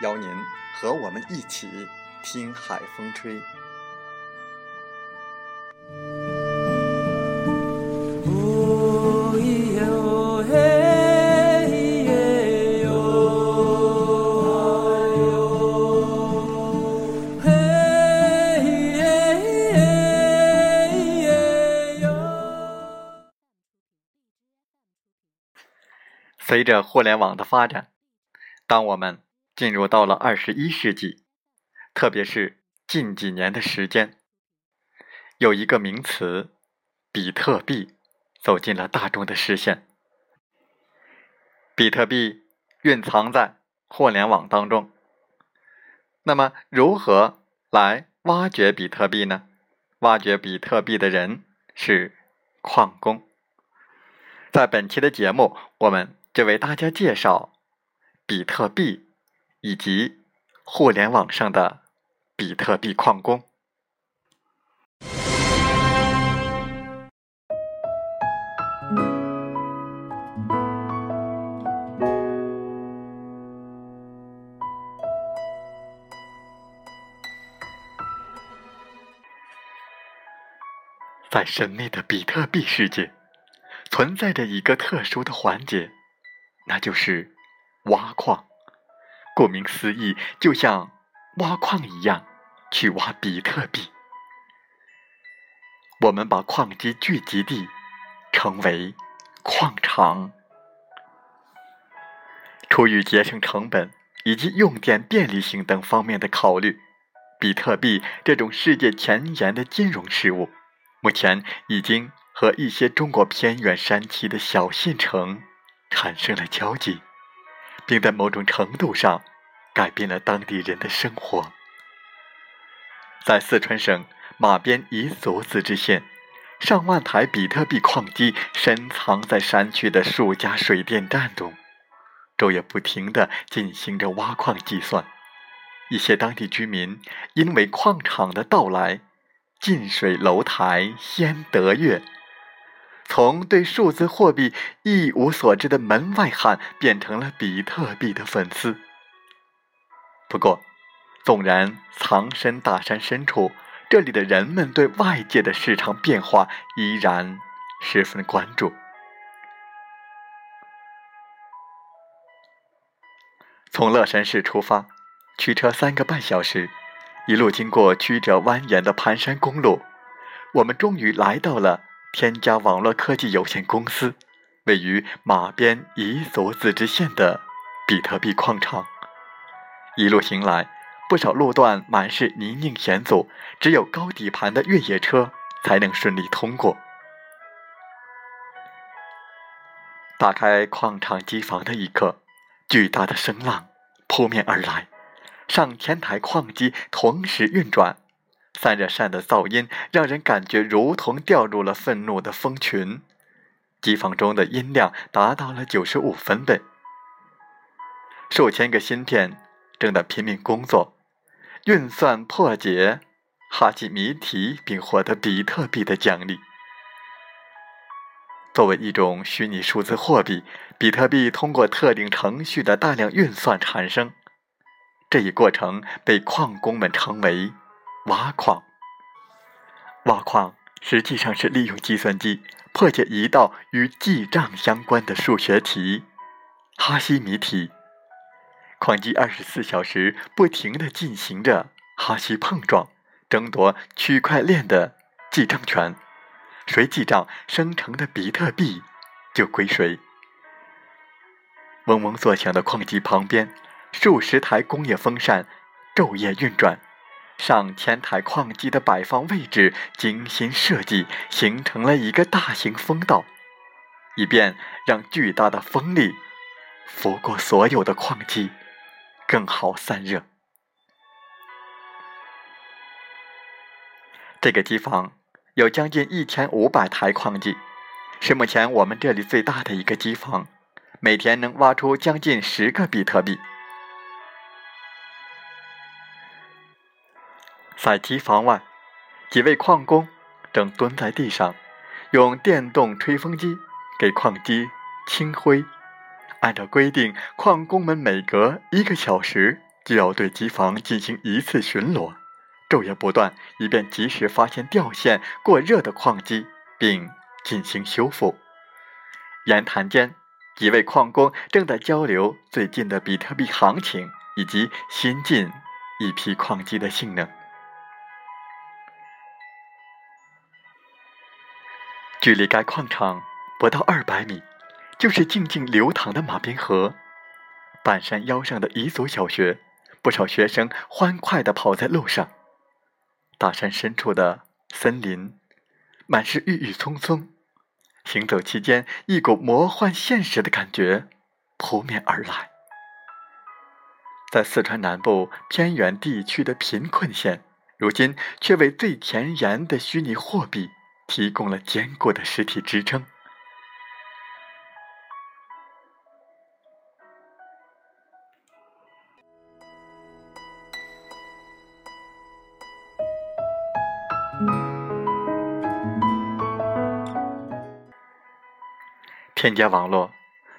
邀您和我们一起听海风吹。随着互联网的发展，当我们进入到了二十一世纪，特别是近几年的时间，有一个名词“比特币”走进了大众的视线。比特币蕴藏在互联网当中。那么，如何来挖掘比特币呢？挖掘比特币的人是矿工。在本期的节目，我们就为大家介绍比特币。以及互联网上的比特币矿工，在神秘的比特币世界，存在着一个特殊的环节，那就是挖矿。顾名思义，就像挖矿一样，去挖比特币。我们把矿机聚集地称为矿场。出于节省成本以及用电便利性等方面的考虑，比特币这种世界前沿的金融事物，目前已经和一些中国偏远山区的小县城产生了交集，并在某种程度上。改变了当地人的生活。在四川省马边彝族自治县，上万台比特币矿机深藏在山区的数家水电站中，昼夜不停地进行着挖矿计算。一些当地居民因为矿场的到来，近水楼台先得月，从对数字货币一无所知的门外汉，变成了比特币的粉丝。不过，纵然藏身大山深处，这里的人们对外界的市场变化依然十分关注。从乐山市出发，驱车三个半小时，一路经过曲折蜿蜒的盘山公路，我们终于来到了天家网络科技有限公司位于马边彝族自治县的比特币矿场。一路行来，不少路段满是泥泞险阻，只有高底盘的越野车才能顺利通过。打开矿场机房的一刻，巨大的声浪扑面而来，上千台矿机同时运转，散热扇的噪音让人感觉如同掉入了愤怒的蜂群。机房中的音量达到了九十五分贝，数千个芯片。正在拼命工作，运算破解哈希谜题，并获得比特币的奖励。作为一种虚拟数字货币，比特币通过特定程序的大量运算产生。这一过程被矿工们称为挖矿。挖矿实际上是利用计算机破解一道与记账相关的数学题——哈希谜题。矿机二十四小时不停地进行着哈希碰撞，争夺区块链的记账权。谁记账生成的比特币就归谁。嗡嗡作响的矿机旁边，数十台工业风扇昼夜运转，上千台矿机的摆放位置精心设计，形成了一个大型风道，以便让巨大的风力拂过所有的矿机，更好散热。这个机房。有将近一千五百台矿机，是目前我们这里最大的一个机房，每天能挖出将近十个比特币。在机房外，几位矿工正蹲在地上，用电动吹风机给矿机清灰。按照规定，矿工们每隔一个小时就要对机房进行一次巡逻。昼夜不断，以便及时发现掉线、过热的矿机，并进行修复。言谈间，几位矿工正在交流最近的比特币行情以及新进一批矿机的性能。距离该矿场不到二百米，就是静静流淌的马边河。半山腰上的彝族小学，不少学生欢快地跑在路上。大山深处的森林，满是郁郁葱葱。行走期间，一股魔幻现实的感觉扑面而来。在四川南部偏远地区的贫困县，如今却为最前沿的虚拟货币提供了坚固的实体支撑。添加网络，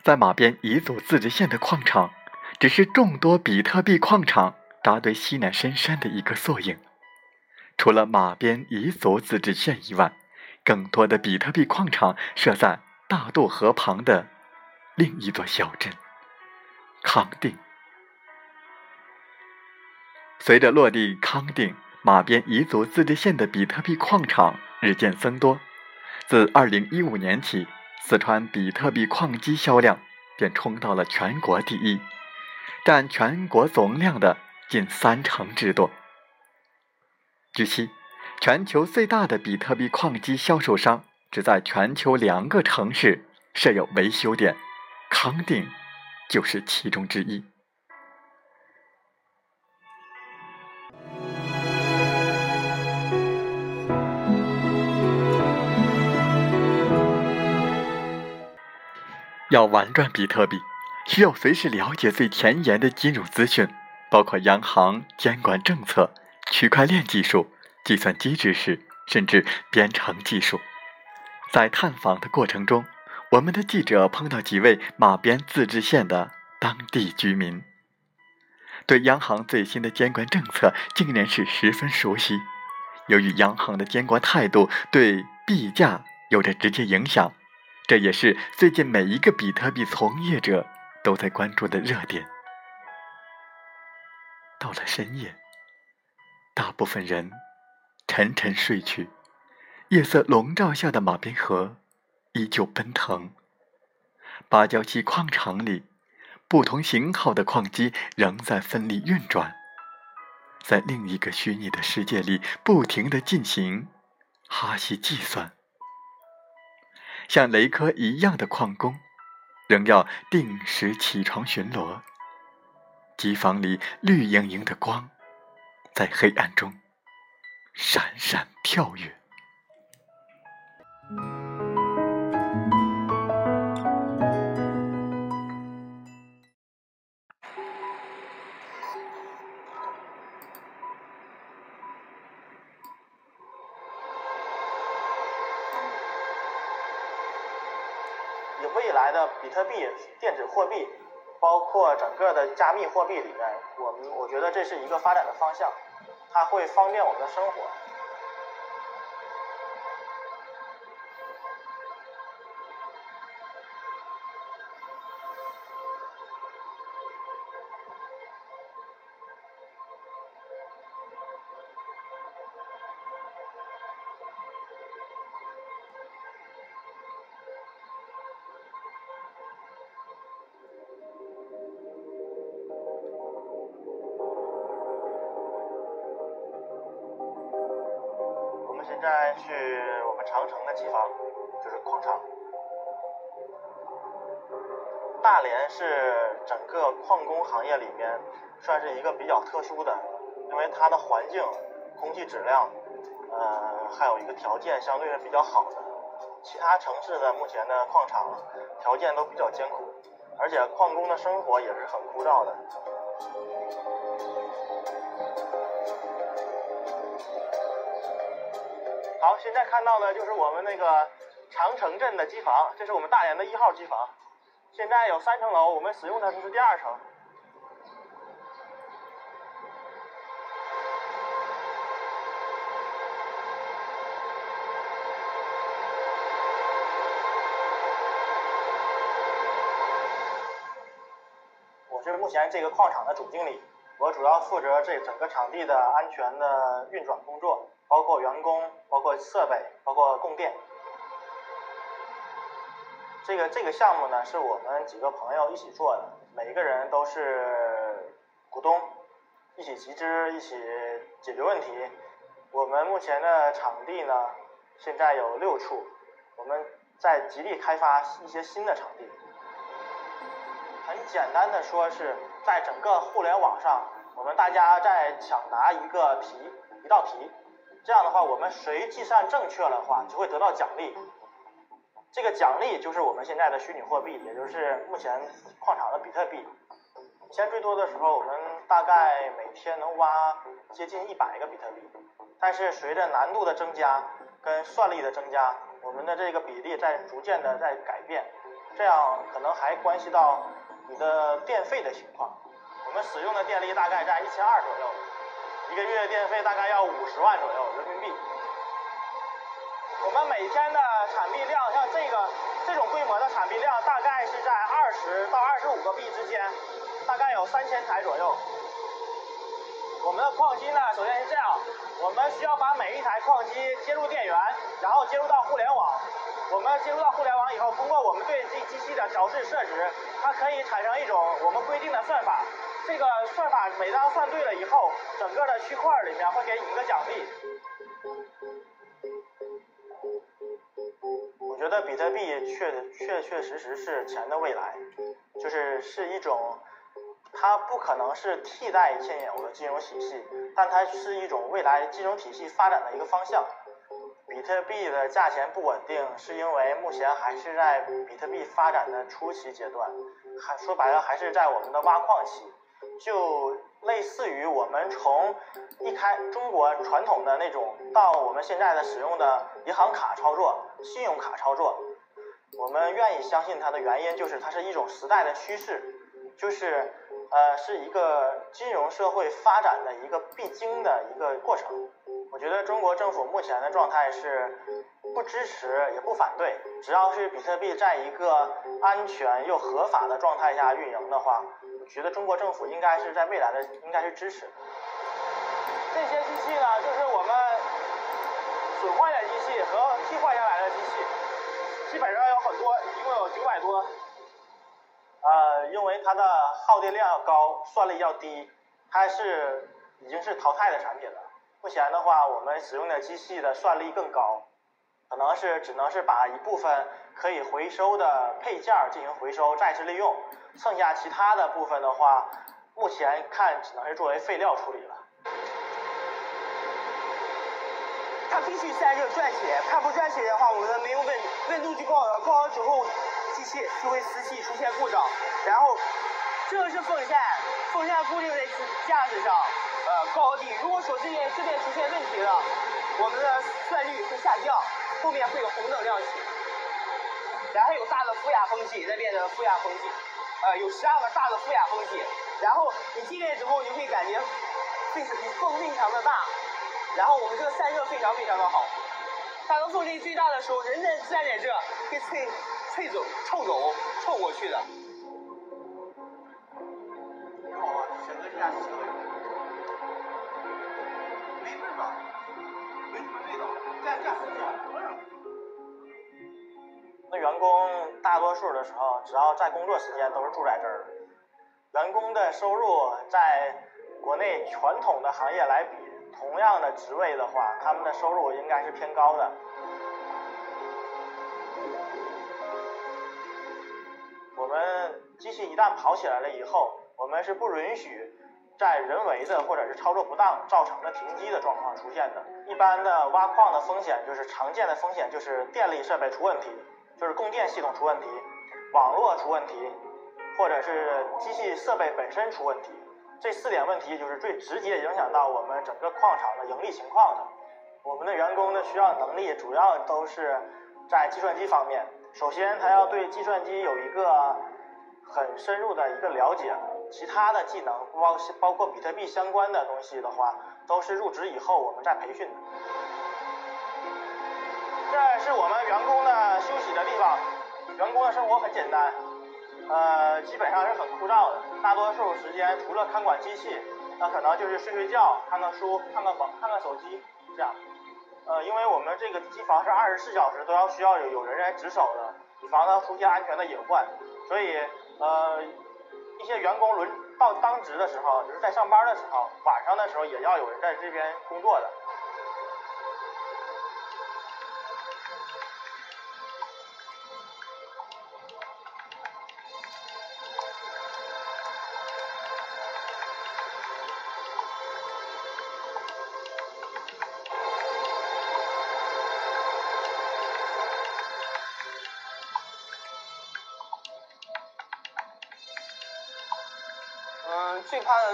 在马边彝族自治县的矿场，只是众多比特币矿场扎堆西南深山的一个缩影。除了马边彝族自治县以外，更多的比特币矿场设在大渡河旁的另一座小镇康定。随着落地康定，马边彝族自治县的比特币矿场日渐增多。自2015年起。四川比特币矿机销量便冲到了全国第一，占全国总量的近三成之多。据悉，全球最大的比特币矿机销售商只在全球两个城市设有维修点，康定就是其中之一。要玩转比特币，需要随时了解最前沿的金融资讯，包括央行监管政策、区块链技术、计算机知识，甚至编程技术。在探访的过程中，我们的记者碰到几位马边自治县的当地居民，对央行最新的监管政策竟然是十分熟悉。由于央行的监管态度对币价有着直接影响。这也是最近每一个比特币从业者都在关注的热点。到了深夜，大部分人沉沉睡去，夜色笼罩下的马边河依旧奔腾。芭蕉溪矿场里，不同型号的矿机仍在奋力运转，在另一个虚拟的世界里不停地进行哈希计算。像雷科一样的矿工，仍要定时起床巡逻。机房里绿莹莹的光，在黑暗中闪闪跳跃。以未来的比特币、电子货币，包括整个的加密货币里面，我们我觉得这是一个发展的方向，它会方便我们的生活。现在去我们长城的机房，就是矿场。大连是整个矿工行业里面算是一个比较特殊的，因为它的环境、空气质量，呃，还有一个条件相对是比较好的。其他城市的目前的矿场条件都比较艰苦，而且矿工的生活也是很枯燥的。好，现在看到的就是我们那个长城镇的机房，这是我们大连的一号机房。现在有三层楼，我们使用的是第二层。我是目前这个矿场的总经理，我主要负责这整个场地的安全的运转工作，包括员工、包括设备、包括供电。这个这个项目呢，是我们几个朋友一起做的，每一个人都是股东，一起集资，一起解决问题。我们目前的场地呢，现在有六处，我们在极力开发一些新的场地。很简单的说，是在整个互联网上，我们大家在抢答一个题，一道题，这样的话，我们谁计算正确的话，就会得到奖励。这个奖励就是我们现在的虚拟货币，也就是目前矿场的比特币。以前最多的时候，我们大概每天能挖接近一百个比特币。但是随着难度的增加跟算力的增加，我们的这个比例在逐渐的在改变。这样可能还关系到你的电费的情况。我们使用的电力大概在一千二左右，一个月电费大概要五十万左右人民币。我们每天的产币量，像这个这种规模的产币量，大概是在二十到二十五个币之间，大概有三千台左右。我们的矿机呢，首先是这样，我们需要把每一台矿机接入电源，然后接入到互联网。我们接入到互联网以后，通过我们对这机器的调试设置，它可以产生一种我们规定的算法。这个算法每当算对了以后，整个的区块里面会给你一个奖励。我觉得比特币确确确实实是钱的未来，就是是一种，它不可能是替代现有的金融体系，但它是一种未来金融体系发展的一个方向。比特币的价钱不稳定，是因为目前还是在比特币发展的初期阶段，还说白了还是在我们的挖矿期。就类似于我们从一开中国传统的那种，到我们现在的使用的银行卡操作、信用卡操作，我们愿意相信它的原因就是它是一种时代的趋势，就是呃是一个金融社会发展的一个必经的一个过程。我觉得中国政府目前的状态是不支持也不反对，只要是比特币在一个安全又合法的状态下运营的话。觉得中国政府应该是在未来的应该是支持这些机器呢，就是我们损坏的机器和替换下来的机器，基本上有很多，一共有九百多。呃，因为它的耗电量要高，算力要低，它是已经是淘汰的产品了。目前的话，我们使用的机器的算力更高，可能是只能是把一部分可以回收的配件进行回收再次利用。剩下其他的部分的话，目前看只能是作为废料处理了。它必须散热转起来，它不转起来的话，我们没有温温度就高了，高了之后机器就会死气出现故障。然后这个是风扇，风扇固定在架子上，呃高低。如果说这边这边出现问题了，我们的算率会下降，后面会有红灯亮起。然后有大的负压风机，这边的负压风机。呃，有十二个大的负压风机，然后你进来之后，你会感觉非常风非常的大，然后我们这个散热非常非常的好。它的风力最大的时候，人在站在这被吹吹走、臭走、臭过去的。你好啊，选择这家机会。员工大多数的时候，只要在工作时间都是住在这儿的。员工的收入在国内传统的行业来比，同样的职位的话，他们的收入应该是偏高的。我们机器一旦跑起来了以后，我们是不允许在人为的或者是操作不当造成的停机的状况出现的。一般的挖矿的风险就是常见的风险就是电力设备出问题，就是供电系统出问题，网络出问题，或者是机器设备本身出问题。这四点问题就是最直接影响到我们整个矿场的盈利情况的。我们的员工的需要能力主要都是在计算机方面。首先，他要对计算机有一个很深入的一个了解。其他的技能，包包括比特币相关的东西的话，都是入职以后我们再培训的。这是我们员工的休息的地方。员工的生活很简单。呃，基本上是很枯燥的，大多数时间除了看管机器，那可能就是睡睡觉、看看书、看看网、看看手机这样。呃，因为我们这个机房是二十四小时都要需要有有人来值守的，以防它出现安全的隐患，所以呃，一些员工轮到当值的时候，就是在上班的时候，晚上的时候也要有人在这边工作的。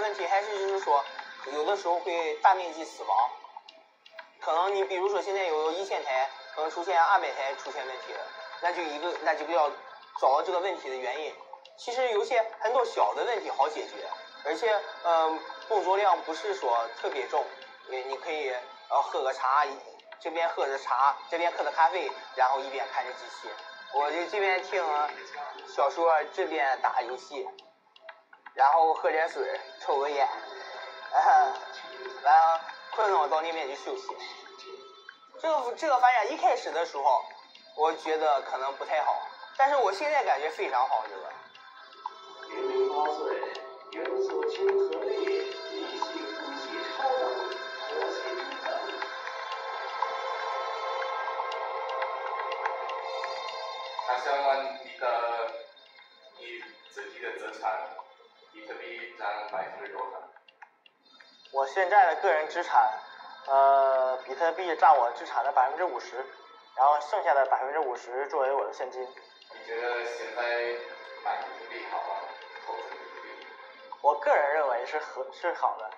问题还是就是说，有的时候会大面积死亡。可能你比如说现在有一千台，可能出现二百台出现问题了，那就一个那就要找到这个问题的原因。其实有些很多小的问题好解决，而且嗯工作量不是说特别重，你你可以呃喝个茶，这边喝着茶，这边喝着咖啡，然后一边看着机器，我就这边听小说，这边打游戏。然后喝点水，抽个烟，完了困了我到那边去休息。这个这个反正一开始的时候，我觉得可能不太好，但是我现在感觉非常好，这个。他想问你的你自己的资产。我现在的个人资产，呃，比特币占我资产的百分之五十，然后剩下的百分之五十作为我的现金。你觉得现在买比特币好吗？投资比特币？我个人认为是合是好的。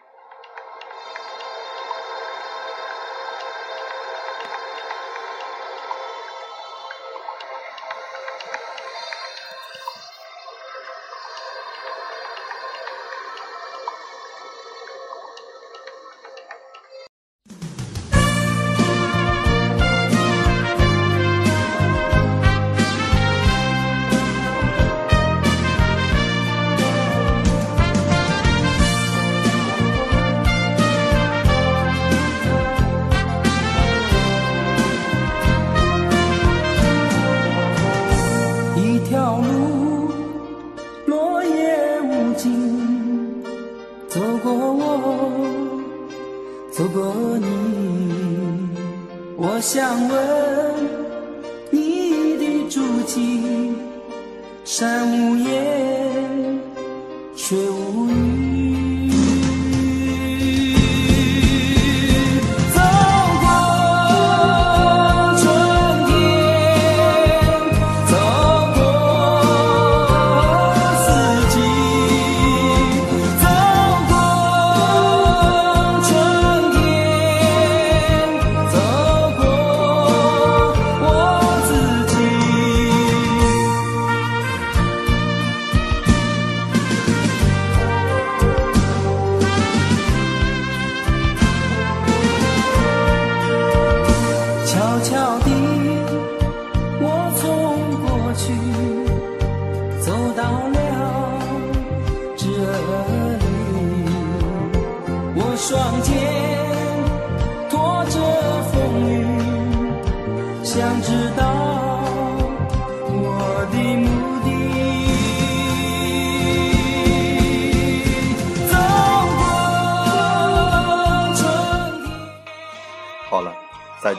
山无言，水无语。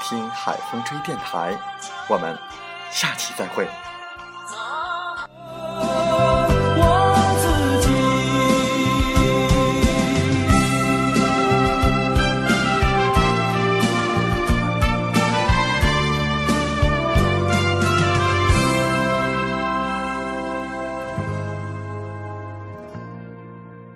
听海风吹电台”。我们下期再会。